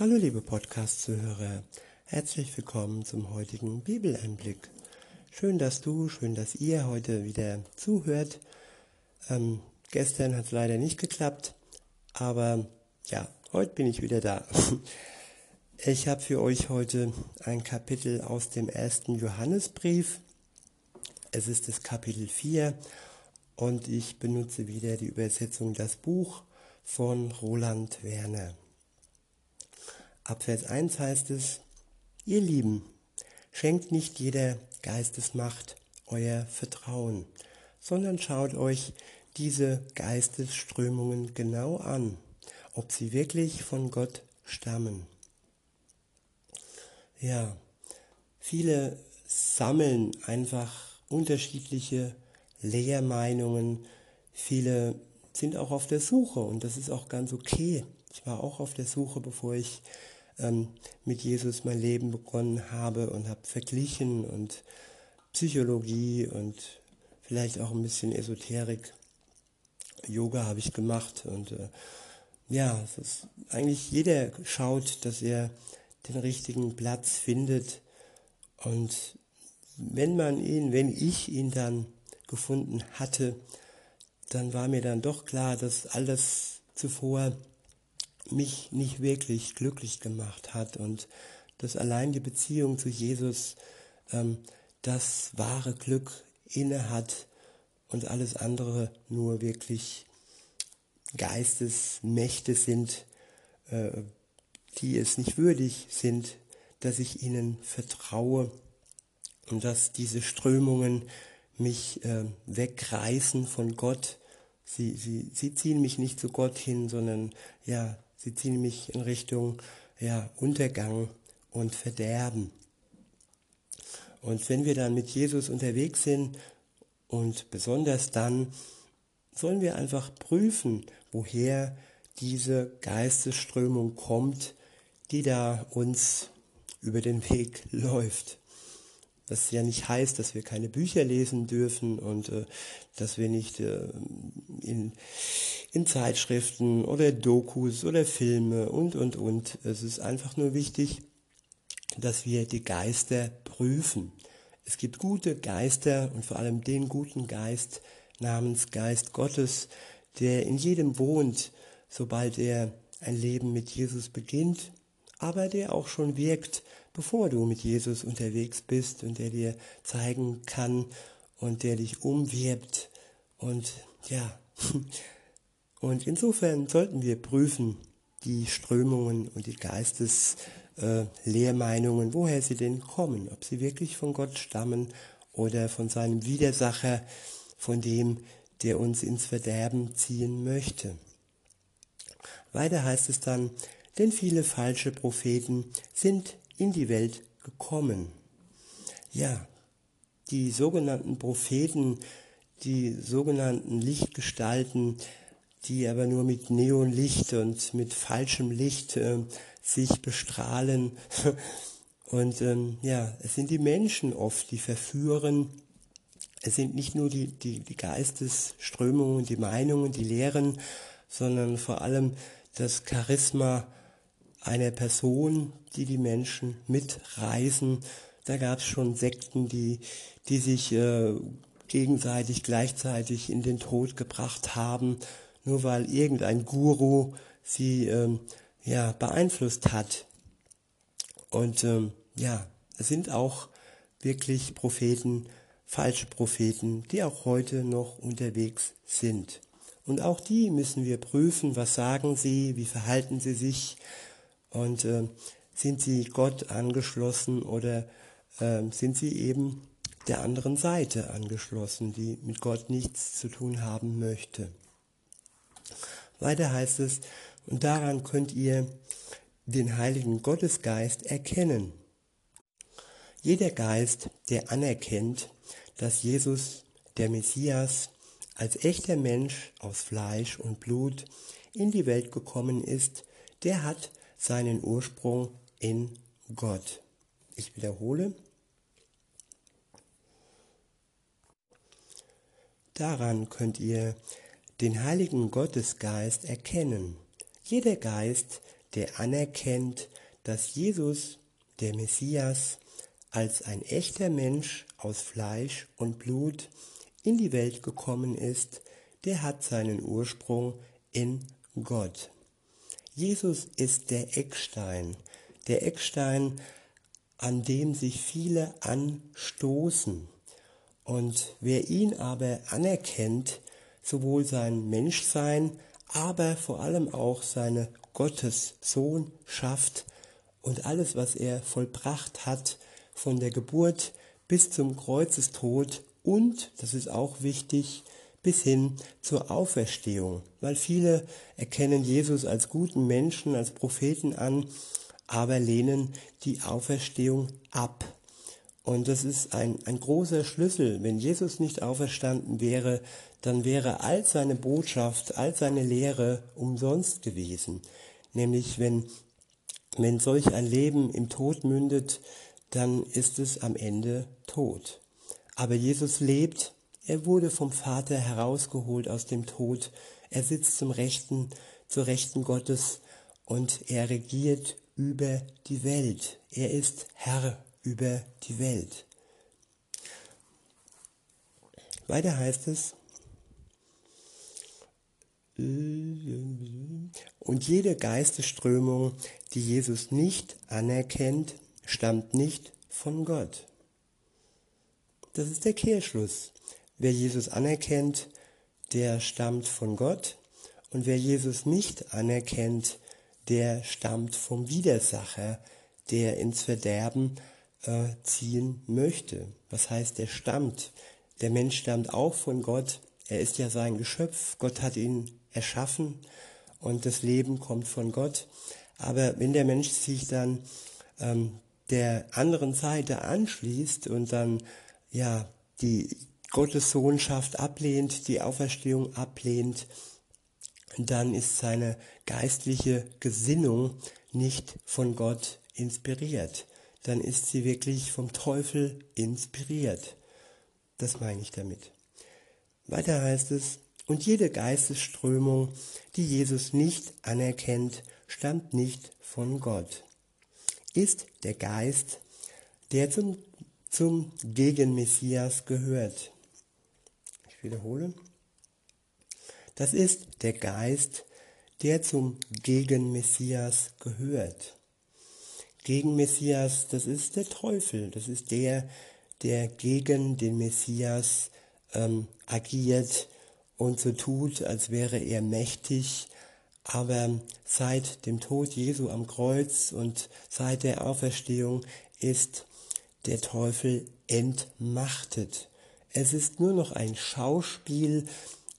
Hallo liebe Podcast-Zuhörer, herzlich willkommen zum heutigen Bibeleinblick. Schön, dass du, schön, dass ihr heute wieder zuhört. Ähm, gestern hat es leider nicht geklappt, aber ja, heute bin ich wieder da. Ich habe für euch heute ein Kapitel aus dem ersten Johannesbrief. Es ist das Kapitel 4 und ich benutze wieder die Übersetzung Das Buch von Roland Werner. Ab Vers 1 heißt es, ihr Lieben, schenkt nicht jeder Geistesmacht euer Vertrauen, sondern schaut euch diese Geistesströmungen genau an, ob sie wirklich von Gott stammen. Ja, viele sammeln einfach unterschiedliche Lehrmeinungen, viele sind auch auf der Suche und das ist auch ganz okay. Ich war auch auf der Suche, bevor ich ähm, mit Jesus mein Leben begonnen habe und habe verglichen und Psychologie und vielleicht auch ein bisschen Esoterik. Yoga habe ich gemacht und äh, ja, es ist eigentlich jeder schaut, dass er den richtigen Platz findet und wenn man ihn, wenn ich ihn dann gefunden hatte, dann war mir dann doch klar, dass alles zuvor mich nicht wirklich glücklich gemacht hat und dass allein die Beziehung zu Jesus ähm, das wahre Glück inne hat und alles andere nur wirklich Geistesmächte sind, äh, die es nicht würdig sind, dass ich ihnen vertraue und dass diese Strömungen mich äh, wegreißen von Gott. Sie, sie, sie ziehen mich nicht zu Gott hin, sondern ja, Sie ziehen mich in Richtung ja, Untergang und Verderben. Und wenn wir dann mit Jesus unterwegs sind und besonders dann, sollen wir einfach prüfen, woher diese Geistesströmung kommt, die da uns über den Weg läuft. Was ja nicht heißt, dass wir keine Bücher lesen dürfen und äh, dass wir nicht äh, in, in Zeitschriften oder Dokus oder Filme und, und, und. Es ist einfach nur wichtig, dass wir die Geister prüfen. Es gibt gute Geister und vor allem den guten Geist namens Geist Gottes, der in jedem wohnt, sobald er ein Leben mit Jesus beginnt, aber der auch schon wirkt, bevor du mit Jesus unterwegs bist und der dir zeigen kann und der dich umwirbt und ja, und insofern sollten wir prüfen die Strömungen und die Geisteslehrmeinungen, äh, woher sie denn kommen, ob sie wirklich von Gott stammen oder von seinem Widersacher, von dem, der uns ins Verderben ziehen möchte. Weiter heißt es dann, denn viele falsche Propheten sind in die Welt gekommen. Ja, die sogenannten Propheten, die sogenannten Lichtgestalten, die aber nur mit Neonlicht und mit falschem Licht äh, sich bestrahlen. Und ähm, ja, es sind die Menschen oft, die verführen. Es sind nicht nur die, die, die Geistesströmungen, die Meinungen, die Lehren, sondern vor allem das Charisma einer Person, die die Menschen mitreisen. Da gab es schon Sekten, die, die sich äh, gegenseitig gleichzeitig in den Tod gebracht haben, nur weil irgendein Guru sie ähm, ja, beeinflusst hat. Und ähm, ja, es sind auch wirklich Propheten, falsche Propheten, die auch heute noch unterwegs sind. Und auch die müssen wir prüfen, was sagen sie, wie verhalten sie sich, und äh, sind sie Gott angeschlossen oder äh, sind sie eben der anderen Seite angeschlossen, die mit Gott nichts zu tun haben möchte. Weiter heißt es, und daran könnt ihr den Heiligen Gottesgeist erkennen. Jeder Geist, der anerkennt, dass Jesus, der Messias, als echter Mensch aus Fleisch und Blut in die Welt gekommen ist, der hat seinen Ursprung in Gott. Ich wiederhole. Daran könnt ihr den heiligen Gottesgeist erkennen. Jeder Geist, der anerkennt, dass Jesus, der Messias, als ein echter Mensch aus Fleisch und Blut in die Welt gekommen ist, der hat seinen Ursprung in Gott. Jesus ist der Eckstein, der Eckstein, an dem sich viele anstoßen. Und wer ihn aber anerkennt, sowohl sein Menschsein, aber vor allem auch seine Gottessohnschaft und alles, was er vollbracht hat, von der Geburt bis zum Kreuzestod und, das ist auch wichtig, bis hin zur Auferstehung, weil viele erkennen Jesus als guten Menschen, als Propheten an, aber lehnen die Auferstehung ab. Und das ist ein, ein großer Schlüssel. Wenn Jesus nicht auferstanden wäre, dann wäre all seine Botschaft, all seine Lehre umsonst gewesen. Nämlich wenn, wenn solch ein Leben im Tod mündet, dann ist es am Ende tot. Aber Jesus lebt, er wurde vom Vater herausgeholt aus dem Tod, er sitzt zum Rechten, zur Rechten Gottes und er regiert über die Welt. Er ist Herr über die Welt. Weiter heißt es, und jede Geistesströmung, die Jesus nicht anerkennt, stammt nicht von Gott. Das ist der Kehrschluss. Wer Jesus anerkennt, der stammt von Gott. Und wer Jesus nicht anerkennt, der stammt vom Widersacher, der ins Verderben äh, ziehen möchte. Was heißt, der stammt? Der Mensch stammt auch von Gott. Er ist ja sein Geschöpf. Gott hat ihn erschaffen und das Leben kommt von Gott. Aber wenn der Mensch sich dann ähm, der anderen Seite anschließt und dann ja die Gottes Sohnschaft ablehnt, die Auferstehung ablehnt, dann ist seine geistliche Gesinnung nicht von Gott inspiriert. Dann ist sie wirklich vom Teufel inspiriert. Das meine ich damit. Weiter heißt es, und jede Geistesströmung, die Jesus nicht anerkennt, stammt nicht von Gott ist der Geist, der zum, zum Gegenmessias gehört. Wiederhole. Das ist der Geist, der zum Gegenmessias gehört. Gegenmessias, das ist der Teufel, das ist der, der gegen den Messias ähm, agiert und so tut, als wäre er mächtig aber seit dem Tod Jesu am Kreuz und seit der Auferstehung ist der Teufel entmachtet. Es ist nur noch ein Schauspiel,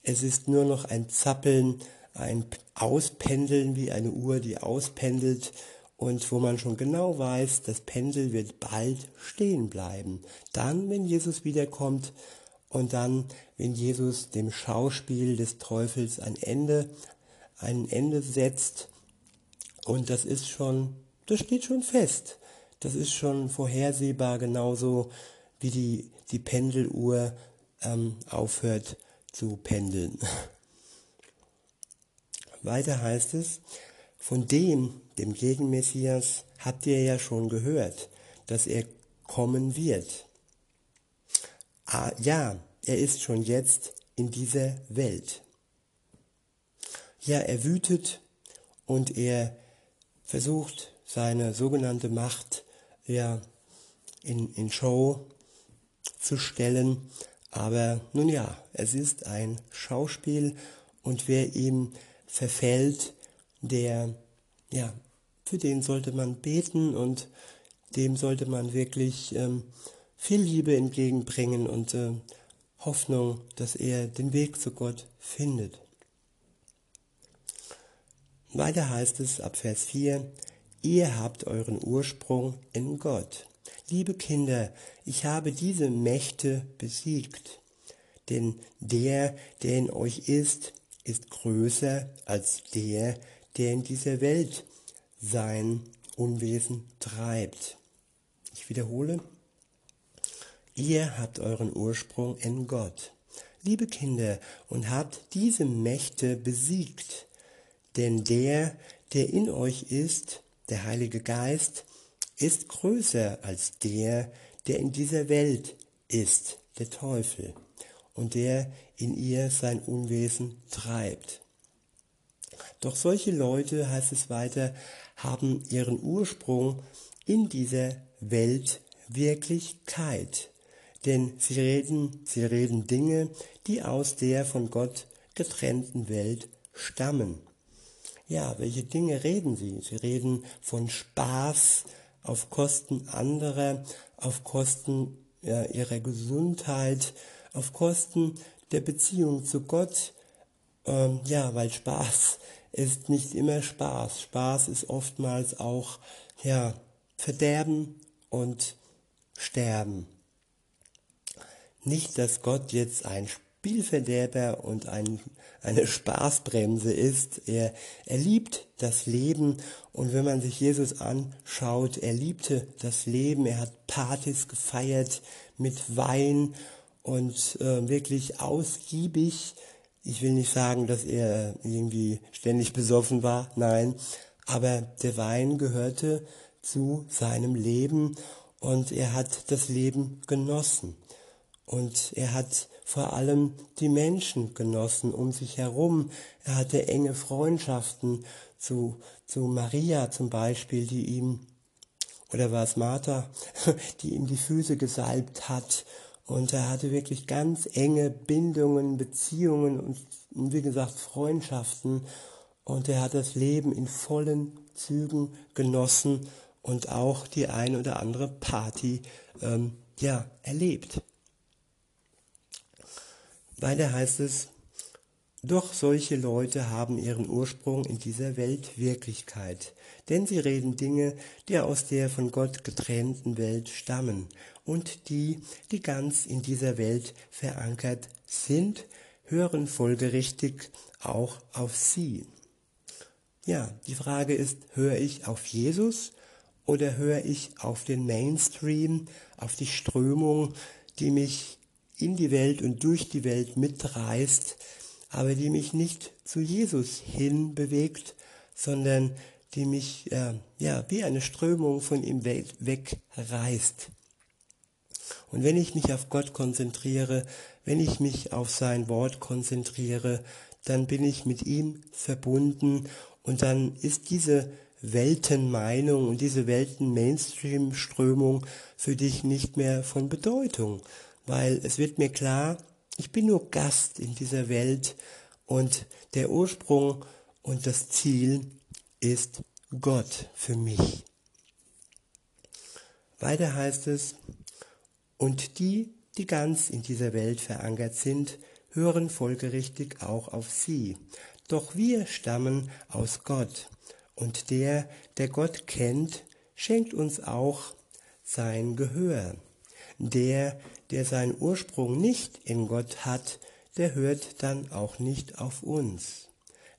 es ist nur noch ein Zappeln, ein Auspendeln wie eine Uhr, die auspendelt und wo man schon genau weiß, das Pendel wird bald stehen bleiben. Dann, wenn Jesus wiederkommt und dann, wenn Jesus dem Schauspiel des Teufels ein Ende ein Ende setzt. Und das ist schon, das steht schon fest. Das ist schon vorhersehbar, genauso wie die, die Pendeluhr ähm, aufhört zu pendeln. Weiter heißt es, von dem, dem Gegenmessias, habt ihr ja schon gehört, dass er kommen wird. Ah, ja, er ist schon jetzt in dieser Welt. Ja, er wütet und er versucht seine sogenannte Macht ja, in, in Show zu stellen. Aber nun ja, es ist ein Schauspiel und wer ihm verfällt, der, ja, für den sollte man beten und dem sollte man wirklich ähm, viel Liebe entgegenbringen und äh, Hoffnung, dass er den Weg zu Gott findet. Weiter heißt es ab Vers 4, ihr habt euren Ursprung in Gott. Liebe Kinder, ich habe diese Mächte besiegt, denn der, der in euch ist, ist größer als der, der in dieser Welt sein Unwesen treibt. Ich wiederhole, ihr habt euren Ursprung in Gott. Liebe Kinder, und habt diese Mächte besiegt, denn der, der in euch ist, der Heilige Geist, ist größer als der, der in dieser Welt ist, der Teufel, und der in ihr sein Unwesen treibt. Doch solche Leute, heißt es weiter, haben ihren Ursprung in dieser Weltwirklichkeit. Denn sie reden, sie reden Dinge, die aus der von Gott getrennten Welt stammen. Ja, welche Dinge reden sie? Sie reden von Spaß auf Kosten anderer, auf Kosten ja, ihrer Gesundheit, auf Kosten der Beziehung zu Gott. Ähm, ja, weil Spaß ist nicht immer Spaß. Spaß ist oftmals auch ja, Verderben und Sterben. Nicht, dass Gott jetzt ein Spielverderber und ein, eine Spaßbremse ist. Er, er liebt das Leben und wenn man sich Jesus anschaut, er liebte das Leben. Er hat Partys gefeiert mit Wein und äh, wirklich ausgiebig. Ich will nicht sagen, dass er irgendwie ständig besoffen war, nein, aber der Wein gehörte zu seinem Leben und er hat das Leben genossen. Und er hat vor allem die Menschen genossen um sich herum. Er hatte enge Freundschaften zu, zu Maria zum Beispiel, die ihm, oder war es Martha, die ihm die Füße gesalbt hat. Und er hatte wirklich ganz enge Bindungen, Beziehungen und, wie gesagt Freundschaften. Und er hat das Leben in vollen Zügen genossen und auch die ein oder andere Party ähm, ja, erlebt. Weiter heißt es, doch solche Leute haben ihren Ursprung in dieser Weltwirklichkeit, denn sie reden Dinge, die aus der von Gott getrennten Welt stammen und die, die ganz in dieser Welt verankert sind, hören folgerichtig auch auf sie. Ja, die Frage ist, höre ich auf Jesus oder höre ich auf den Mainstream, auf die Strömung, die mich in die Welt und durch die Welt mitreißt, aber die mich nicht zu Jesus hin bewegt, sondern die mich äh, ja wie eine Strömung von ihm wegreißt. Und wenn ich mich auf Gott konzentriere, wenn ich mich auf sein Wort konzentriere, dann bin ich mit ihm verbunden und dann ist diese Weltenmeinung und diese Welten-Mainstream-Strömung für dich nicht mehr von Bedeutung, weil es wird mir klar, ich bin nur Gast in dieser Welt und der Ursprung und das Ziel ist Gott für mich. Weiter heißt es, und die, die ganz in dieser Welt verankert sind, hören folgerichtig auch auf sie. Doch wir stammen aus Gott, und der, der Gott kennt, schenkt uns auch sein Gehör. Der, der seinen Ursprung nicht in Gott hat, der hört dann auch nicht auf uns.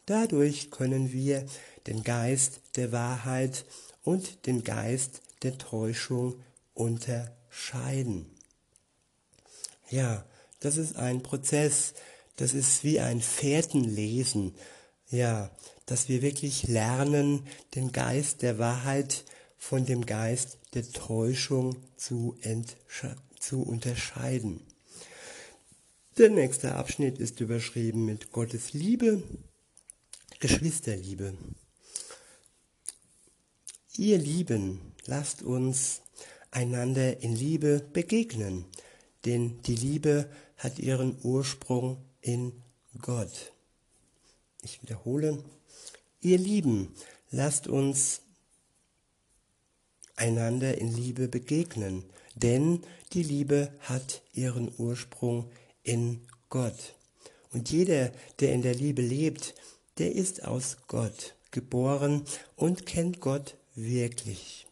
Dadurch können wir den Geist der Wahrheit und den Geist der Täuschung unterscheiden. Ja, das ist ein Prozess, das ist wie ein Fährtenlesen, ja, dass wir wirklich lernen, den Geist der Wahrheit von dem Geist der Täuschung zu, zu unterscheiden. Der nächste Abschnitt ist überschrieben mit Gottes Liebe, Geschwisterliebe. Ihr Lieben, lasst uns einander in Liebe begegnen, denn die Liebe hat ihren Ursprung in Gott. Ich wiederhole, ihr Lieben, lasst uns einander in Liebe begegnen, denn die Liebe hat ihren Ursprung in Gott. Und jeder, der in der Liebe lebt, der ist aus Gott geboren und kennt Gott wirklich.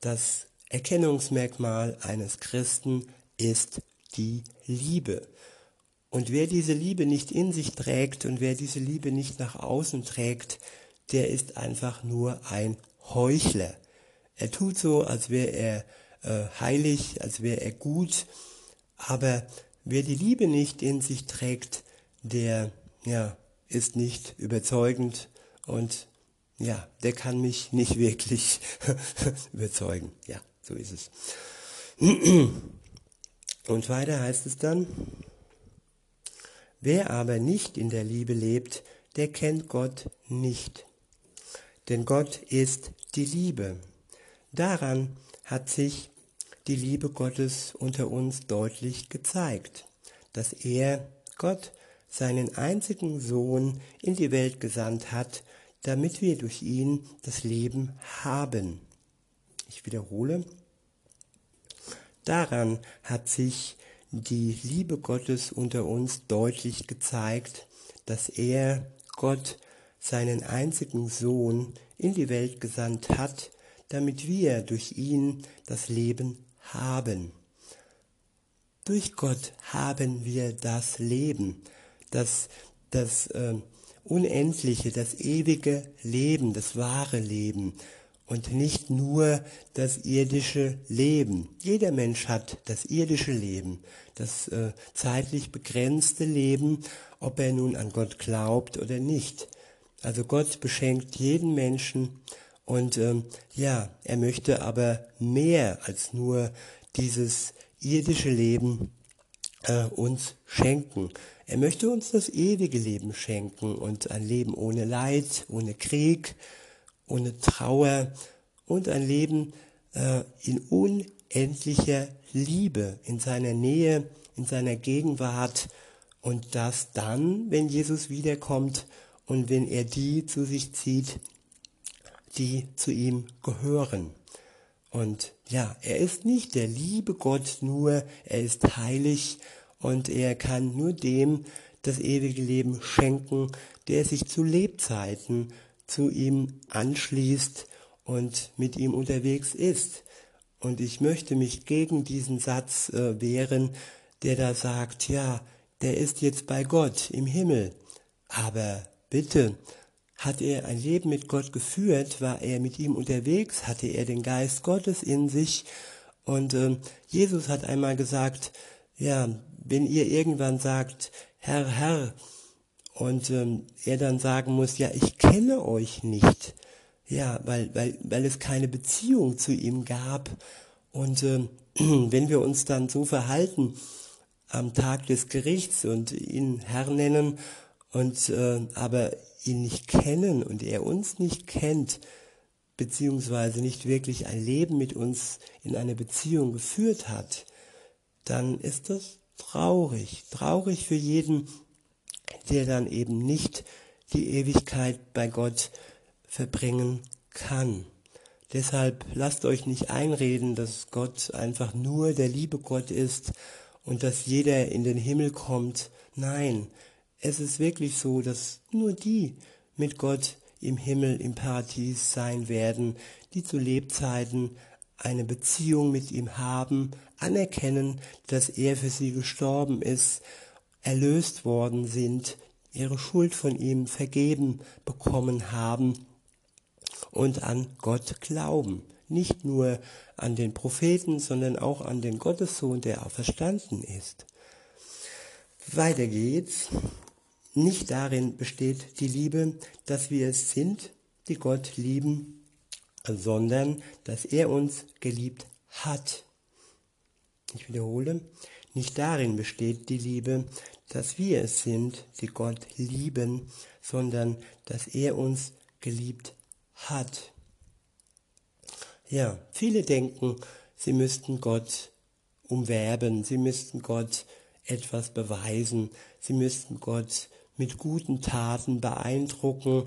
Das Erkennungsmerkmal eines Christen ist die Liebe. Und wer diese Liebe nicht in sich trägt und wer diese Liebe nicht nach außen trägt, der ist einfach nur ein Heuchler. Er tut so, als wäre er äh, heilig, als wäre er gut, aber wer die Liebe nicht in sich trägt, der ja, ist nicht überzeugend Und ja, der kann mich nicht wirklich überzeugen. Ja, so ist es. Und weiter heißt es dann, wer aber nicht in der Liebe lebt, der kennt Gott nicht. Denn Gott ist die Liebe. Daran hat sich die Liebe Gottes unter uns deutlich gezeigt, dass er, Gott, seinen einzigen Sohn in die Welt gesandt hat, damit wir durch ihn das Leben haben. Ich wiederhole, daran hat sich die Liebe Gottes unter uns deutlich gezeigt, dass er, Gott, seinen einzigen Sohn in die Welt gesandt hat, damit wir durch ihn das Leben haben. Durch Gott haben wir das Leben, das, das äh, unendliche, das ewige Leben, das wahre Leben und nicht nur das irdische Leben. Jeder Mensch hat das irdische Leben, das äh, zeitlich begrenzte Leben, ob er nun an Gott glaubt oder nicht. Also Gott beschenkt jeden Menschen und ähm, ja, er möchte aber mehr als nur dieses irdische Leben äh, uns schenken. Er möchte uns das ewige Leben schenken und ein Leben ohne Leid, ohne Krieg, ohne Trauer und ein Leben äh, in unendlicher Liebe, in seiner Nähe, in seiner Gegenwart und das dann, wenn Jesus wiederkommt und wenn er die zu sich zieht, die zu ihm gehören. Und ja, er ist nicht der liebe Gott nur, er ist heilig und er kann nur dem das ewige Leben schenken, der sich zu Lebzeiten zu ihm anschließt und mit ihm unterwegs ist. Und ich möchte mich gegen diesen Satz äh, wehren, der da sagt, ja, der ist jetzt bei Gott im Himmel. Aber bitte, hat er ein Leben mit Gott geführt, war er mit ihm unterwegs, hatte er den Geist Gottes in sich. Und äh, Jesus hat einmal gesagt, ja, wenn ihr irgendwann sagt, Herr, Herr, und ähm, er dann sagen muss, ja, ich kenne euch nicht, ja, weil, weil, weil es keine Beziehung zu ihm gab. Und ähm, wenn wir uns dann so verhalten am Tag des Gerichts und ihn Herr nennen und äh, aber ihn nicht kennen und er uns nicht kennt, beziehungsweise nicht wirklich ein Leben mit uns in eine Beziehung geführt hat, dann ist das traurig. Traurig für jeden, der dann eben nicht die Ewigkeit bei Gott verbringen kann. Deshalb lasst euch nicht einreden, dass Gott einfach nur der liebe Gott ist und dass jeder in den Himmel kommt. Nein, es ist wirklich so, dass nur die mit Gott im Himmel, im Paradies sein werden, die zu Lebzeiten eine Beziehung mit ihm haben, anerkennen, dass er für sie gestorben ist, erlöst worden sind, ihre Schuld von ihm vergeben bekommen haben und an Gott glauben. Nicht nur an den Propheten, sondern auch an den Gottessohn, der auferstanden ist. Weiter geht's. Nicht darin besteht die Liebe, dass wir es sind, die Gott lieben, sondern dass er uns geliebt hat. Ich wiederhole, nicht darin besteht die Liebe, dass wir es sind, die Gott lieben, sondern dass er uns geliebt hat. Ja, viele denken, sie müssten Gott umwerben, sie müssten Gott etwas beweisen, sie müssten Gott mit guten Taten beeindrucken.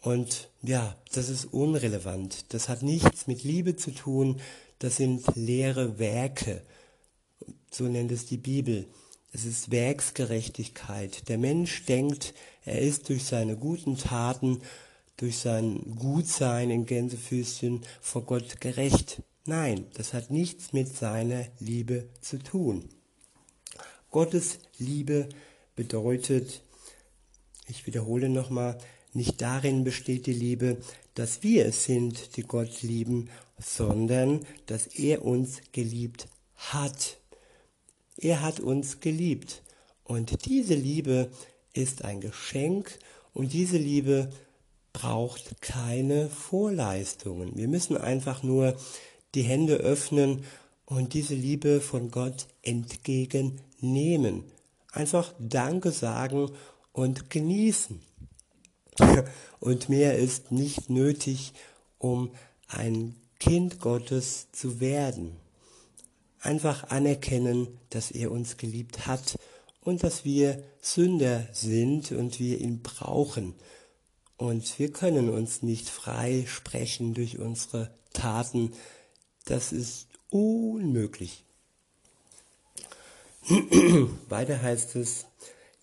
Und ja, das ist unrelevant. Das hat nichts mit Liebe zu tun. Das sind leere Werke. So nennt es die Bibel. Es ist Werksgerechtigkeit. Der Mensch denkt, er ist durch seine guten Taten, durch sein Gutsein in Gänsefüßchen vor Gott gerecht. Nein, das hat nichts mit seiner Liebe zu tun. Gottes Liebe bedeutet, ich wiederhole nochmal, nicht darin besteht die Liebe, dass wir es sind, die Gott lieben, sondern dass er uns geliebt hat. Er hat uns geliebt. Und diese Liebe ist ein Geschenk und diese Liebe braucht keine Vorleistungen. Wir müssen einfach nur die Hände öffnen und diese Liebe von Gott entgegennehmen. Einfach Danke sagen und genießen. Und mehr ist nicht nötig, um ein Kind Gottes zu werden. Einfach anerkennen, dass er uns geliebt hat und dass wir Sünder sind und wir ihn brauchen. Und wir können uns nicht frei sprechen durch unsere Taten. Das ist unmöglich. Weiter heißt es,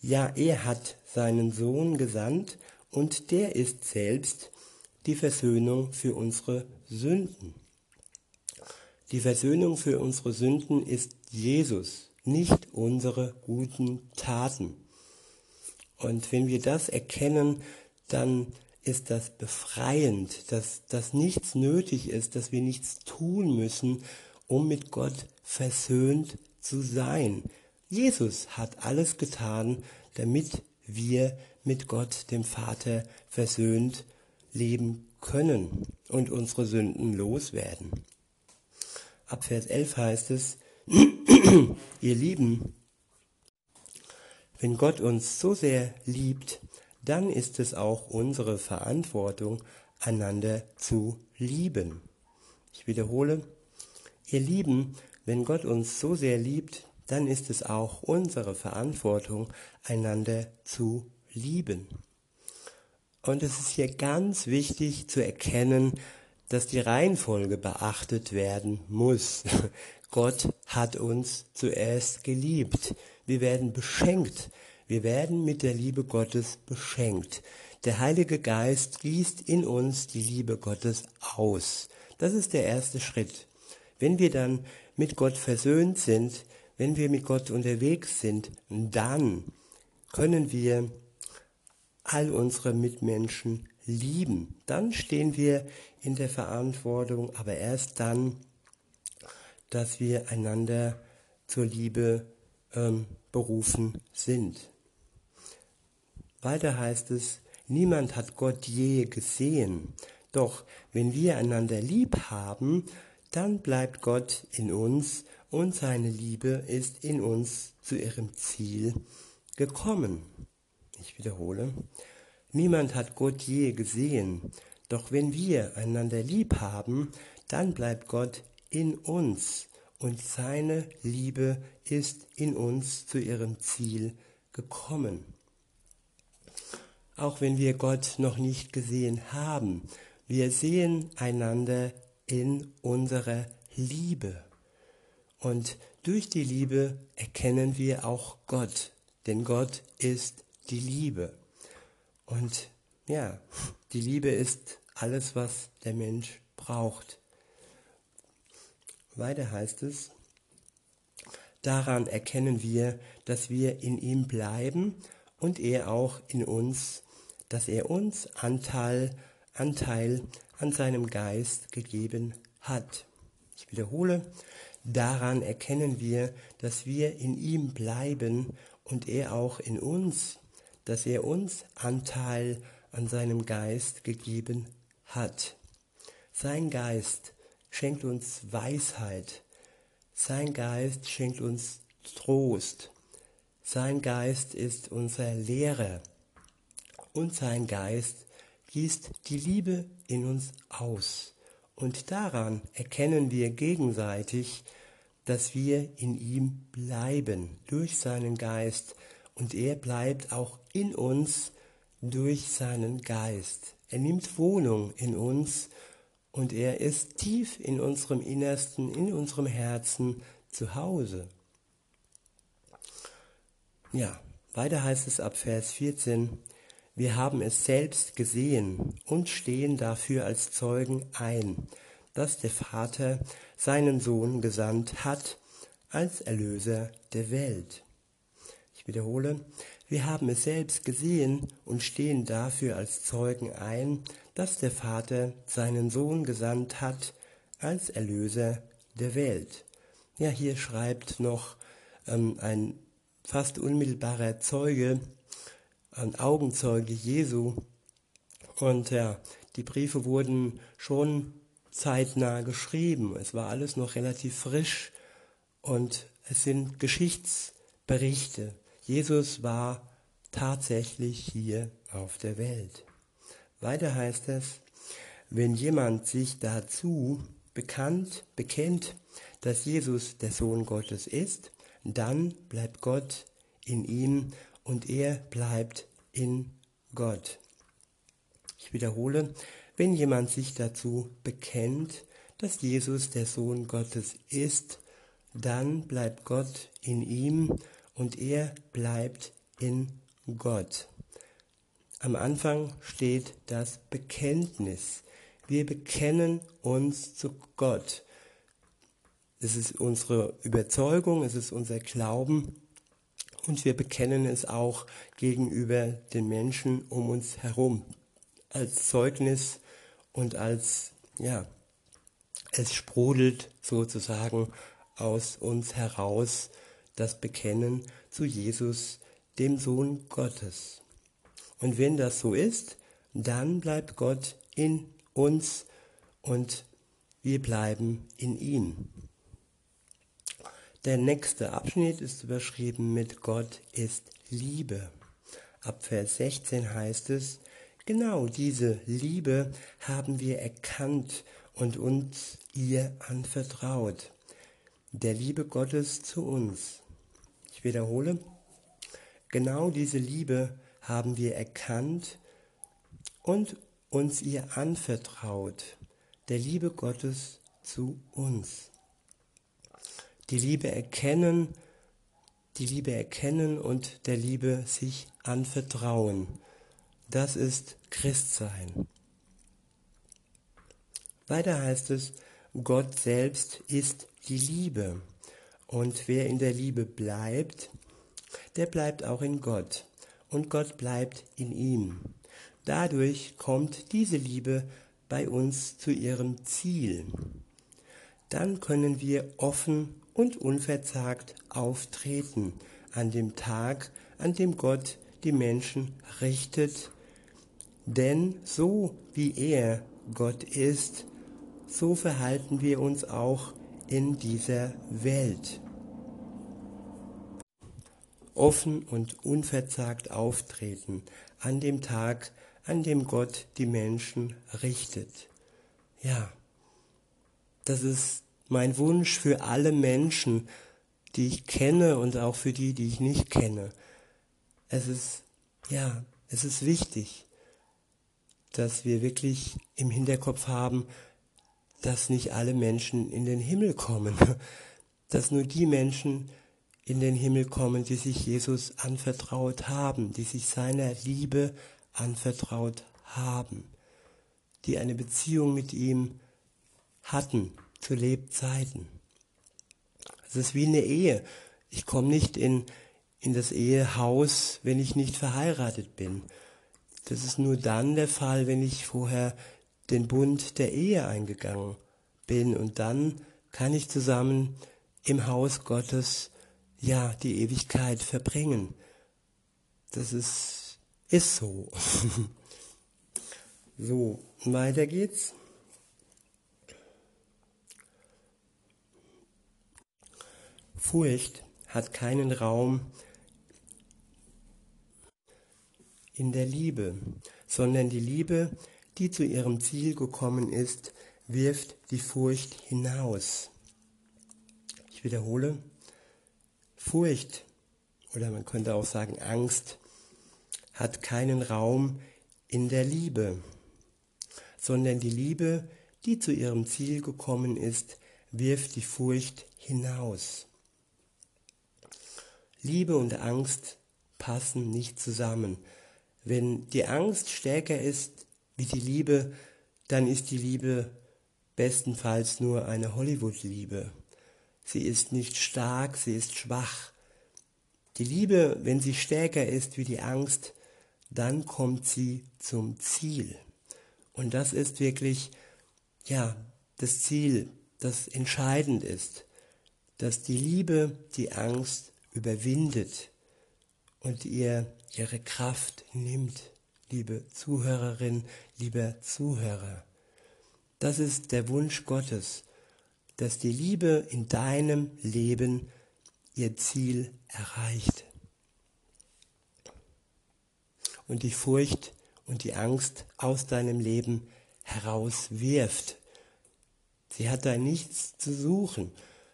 ja, er hat seinen Sohn gesandt und der ist selbst die Versöhnung für unsere Sünden. Die Versöhnung für unsere Sünden ist Jesus, nicht unsere guten Taten. Und wenn wir das erkennen, dann ist das befreiend, dass, dass nichts nötig ist, dass wir nichts tun müssen, um mit Gott versöhnt zu sein. Jesus hat alles getan, damit wir mit Gott, dem Vater, versöhnt leben können und unsere Sünden loswerden. Ab Vers 11 heißt es, ihr Lieben, wenn Gott uns so sehr liebt, dann ist es auch unsere Verantwortung, einander zu lieben. Ich wiederhole, ihr Lieben, wenn Gott uns so sehr liebt, dann ist es auch unsere Verantwortung, einander zu lieben. Und es ist hier ganz wichtig zu erkennen, dass die Reihenfolge beachtet werden muss. Gott hat uns zuerst geliebt. Wir werden beschenkt wir werden mit der Liebe Gottes beschenkt. Der Heilige Geist gießt in uns die Liebe Gottes aus. Das ist der erste Schritt. Wenn wir dann mit Gott versöhnt sind, wenn wir mit Gott unterwegs sind, dann können wir all unsere Mitmenschen lieben. Dann stehen wir in der Verantwortung, aber erst dann, dass wir einander zur Liebe ähm, berufen sind. Weiter heißt es, niemand hat Gott je gesehen. Doch wenn wir einander lieb haben, dann bleibt Gott in uns und seine Liebe ist in uns zu ihrem Ziel gekommen. Ich wiederhole, niemand hat Gott je gesehen, doch wenn wir einander lieb haben, dann bleibt Gott in uns und seine Liebe ist in uns zu ihrem Ziel gekommen auch wenn wir Gott noch nicht gesehen haben. Wir sehen einander in unserer Liebe. Und durch die Liebe erkennen wir auch Gott, denn Gott ist die Liebe. Und ja, die Liebe ist alles, was der Mensch braucht. Weiter heißt es, daran erkennen wir, dass wir in ihm bleiben und er auch in uns, dass er uns Anteil, Anteil an seinem Geist gegeben hat. Ich wiederhole, daran erkennen wir, dass wir in ihm bleiben und er auch in uns, dass er uns Anteil an seinem Geist gegeben hat. Sein Geist schenkt uns Weisheit. Sein Geist schenkt uns Trost. Sein Geist ist unser Lehrer und sein Geist gießt die Liebe in uns aus. Und daran erkennen wir gegenseitig, dass wir in ihm bleiben durch seinen Geist und er bleibt auch in uns durch seinen Geist. Er nimmt Wohnung in uns und er ist tief in unserem Innersten, in unserem Herzen zu Hause. Ja, weiter heißt es ab Vers 14, wir haben es selbst gesehen und stehen dafür als Zeugen ein, dass der Vater seinen Sohn gesandt hat als Erlöser der Welt. Ich wiederhole, wir haben es selbst gesehen und stehen dafür als Zeugen ein, dass der Vater seinen Sohn gesandt hat als Erlöser der Welt. Ja, hier schreibt noch ähm, ein fast unmittelbarer Zeuge, ein Augenzeuge Jesu. Und ja, die Briefe wurden schon zeitnah geschrieben. Es war alles noch relativ frisch und es sind Geschichtsberichte. Jesus war tatsächlich hier auf der Welt. Weiter heißt es, wenn jemand sich dazu bekannt, bekennt, dass Jesus der Sohn Gottes ist, dann bleibt Gott in ihm und er bleibt in Gott. Ich wiederhole, wenn jemand sich dazu bekennt, dass Jesus der Sohn Gottes ist, dann bleibt Gott in ihm und er bleibt in Gott. Am Anfang steht das Bekenntnis. Wir bekennen uns zu Gott. Es ist unsere Überzeugung, es ist unser Glauben und wir bekennen es auch gegenüber den Menschen um uns herum als Zeugnis und als, ja, es sprudelt sozusagen aus uns heraus das Bekennen zu Jesus, dem Sohn Gottes. Und wenn das so ist, dann bleibt Gott in uns und wir bleiben in ihm. Der nächste Abschnitt ist überschrieben mit Gott ist Liebe. Ab Vers 16 heißt es, genau diese Liebe haben wir erkannt und uns ihr anvertraut. Der Liebe Gottes zu uns. Ich wiederhole, genau diese Liebe haben wir erkannt und uns ihr anvertraut. Der Liebe Gottes zu uns die Liebe erkennen, die Liebe erkennen und der Liebe sich anvertrauen. Das ist Christsein. Weiter heißt es, Gott selbst ist die Liebe. Und wer in der Liebe bleibt, der bleibt auch in Gott. Und Gott bleibt in ihm. Dadurch kommt diese Liebe bei uns zu ihrem Ziel. Dann können wir offen und unverzagt auftreten an dem Tag, an dem Gott die Menschen richtet. Denn so wie er Gott ist, so verhalten wir uns auch in dieser Welt. Offen und unverzagt auftreten an dem Tag, an dem Gott die Menschen richtet. Ja, das ist mein Wunsch für alle Menschen, die ich kenne und auch für die, die ich nicht kenne. Es ist, ja, es ist wichtig, dass wir wirklich im Hinterkopf haben, dass nicht alle Menschen in den Himmel kommen, dass nur die Menschen in den Himmel kommen, die sich Jesus anvertraut haben, die sich seiner Liebe anvertraut haben, die eine Beziehung mit ihm hatten zu Lebzeiten. Es ist wie eine Ehe. Ich komme nicht in, in das Ehehaus, wenn ich nicht verheiratet bin. Das ist nur dann der Fall, wenn ich vorher den Bund der Ehe eingegangen bin und dann kann ich zusammen im Haus Gottes ja die Ewigkeit verbringen. Das ist, ist so. so, weiter geht's. Furcht hat keinen Raum in der Liebe, sondern die Liebe, die zu ihrem Ziel gekommen ist, wirft die Furcht hinaus. Ich wiederhole, Furcht oder man könnte auch sagen Angst hat keinen Raum in der Liebe, sondern die Liebe, die zu ihrem Ziel gekommen ist, wirft die Furcht hinaus. Liebe und Angst passen nicht zusammen. Wenn die Angst stärker ist wie die Liebe, dann ist die Liebe bestenfalls nur eine Hollywood-Liebe. Sie ist nicht stark, sie ist schwach. Die Liebe, wenn sie stärker ist wie die Angst, dann kommt sie zum Ziel. Und das ist wirklich, ja, das Ziel, das entscheidend ist, dass die Liebe die Angst überwindet und ihr ihre Kraft nimmt. liebe Zuhörerin, lieber Zuhörer. Das ist der Wunsch Gottes, dass die Liebe in deinem Leben ihr Ziel erreicht und die Furcht und die Angst aus deinem Leben herauswirft. Sie hat da nichts zu suchen.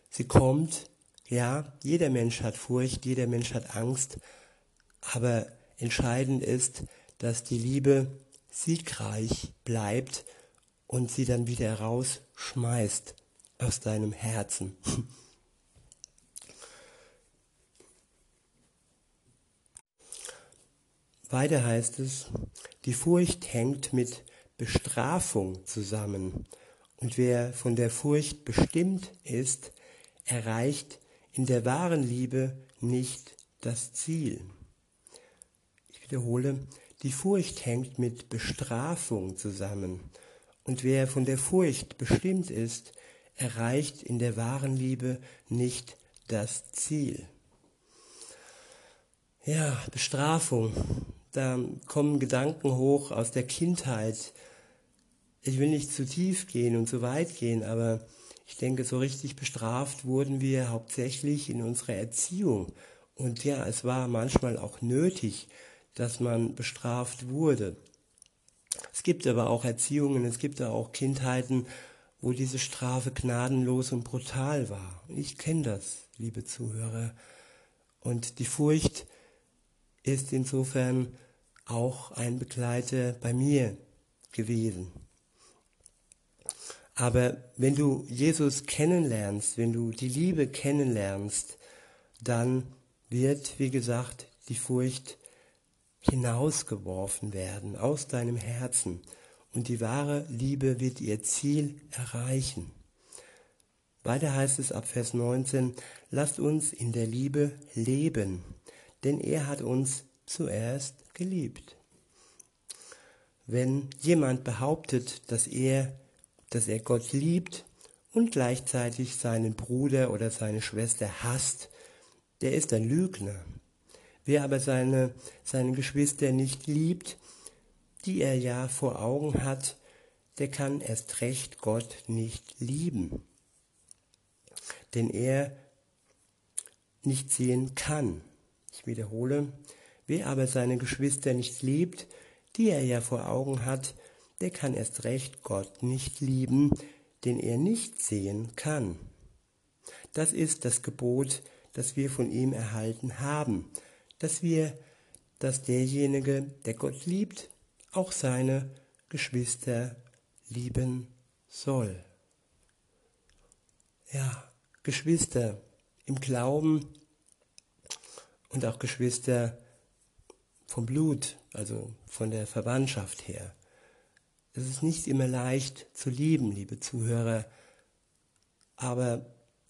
Sie kommt, ja, jeder Mensch hat Furcht, jeder Mensch hat Angst, aber entscheidend ist, dass die Liebe siegreich bleibt und sie dann wieder rausschmeißt aus deinem Herzen. Weiter heißt es, die Furcht hängt mit Bestrafung zusammen. Und wer von der Furcht bestimmt ist, erreicht in der wahren Liebe nicht das Ziel. Ich wiederhole, die Furcht hängt mit Bestrafung zusammen. Und wer von der Furcht bestimmt ist, erreicht in der wahren Liebe nicht das Ziel. Ja, Bestrafung. Da kommen Gedanken hoch aus der Kindheit. Ich will nicht zu tief gehen und zu weit gehen, aber ich denke, so richtig bestraft wurden wir hauptsächlich in unserer Erziehung. Und ja, es war manchmal auch nötig, dass man bestraft wurde. Es gibt aber auch Erziehungen, es gibt auch Kindheiten, wo diese Strafe gnadenlos und brutal war. Ich kenne das, liebe Zuhörer. Und die Furcht ist insofern auch ein Begleiter bei mir gewesen. Aber wenn du Jesus kennenlernst, wenn du die Liebe kennenlernst, dann wird, wie gesagt, die Furcht hinausgeworfen werden aus deinem Herzen und die wahre Liebe wird ihr Ziel erreichen. Weiter heißt es ab Vers 19, lasst uns in der Liebe leben, denn er hat uns zuerst geliebt. Wenn jemand behauptet, dass er, dass er Gott liebt und gleichzeitig seinen Bruder oder seine Schwester hasst, der ist ein Lügner. Wer aber seine, seine Geschwister nicht liebt, die er ja vor Augen hat, der kann erst recht Gott nicht lieben, denn er nicht sehen kann. Ich wiederhole, wer aber seine Geschwister nicht liebt, die er ja vor Augen hat, der kann erst recht Gott nicht lieben, den er nicht sehen kann. Das ist das Gebot, das wir von ihm erhalten haben, dass wir, dass derjenige, der Gott liebt, auch seine Geschwister lieben soll. Ja, Geschwister im Glauben und auch Geschwister vom Blut, also von der Verwandtschaft her. Es ist nicht immer leicht zu lieben, liebe Zuhörer, aber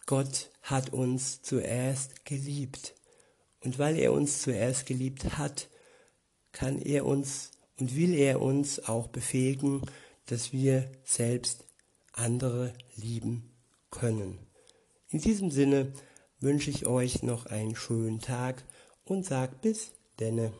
Gott hat uns zuerst geliebt. Und weil er uns zuerst geliebt hat, kann er uns und will er uns auch befähigen, dass wir selbst andere lieben können. In diesem Sinne wünsche ich euch noch einen schönen Tag und sag bis denne.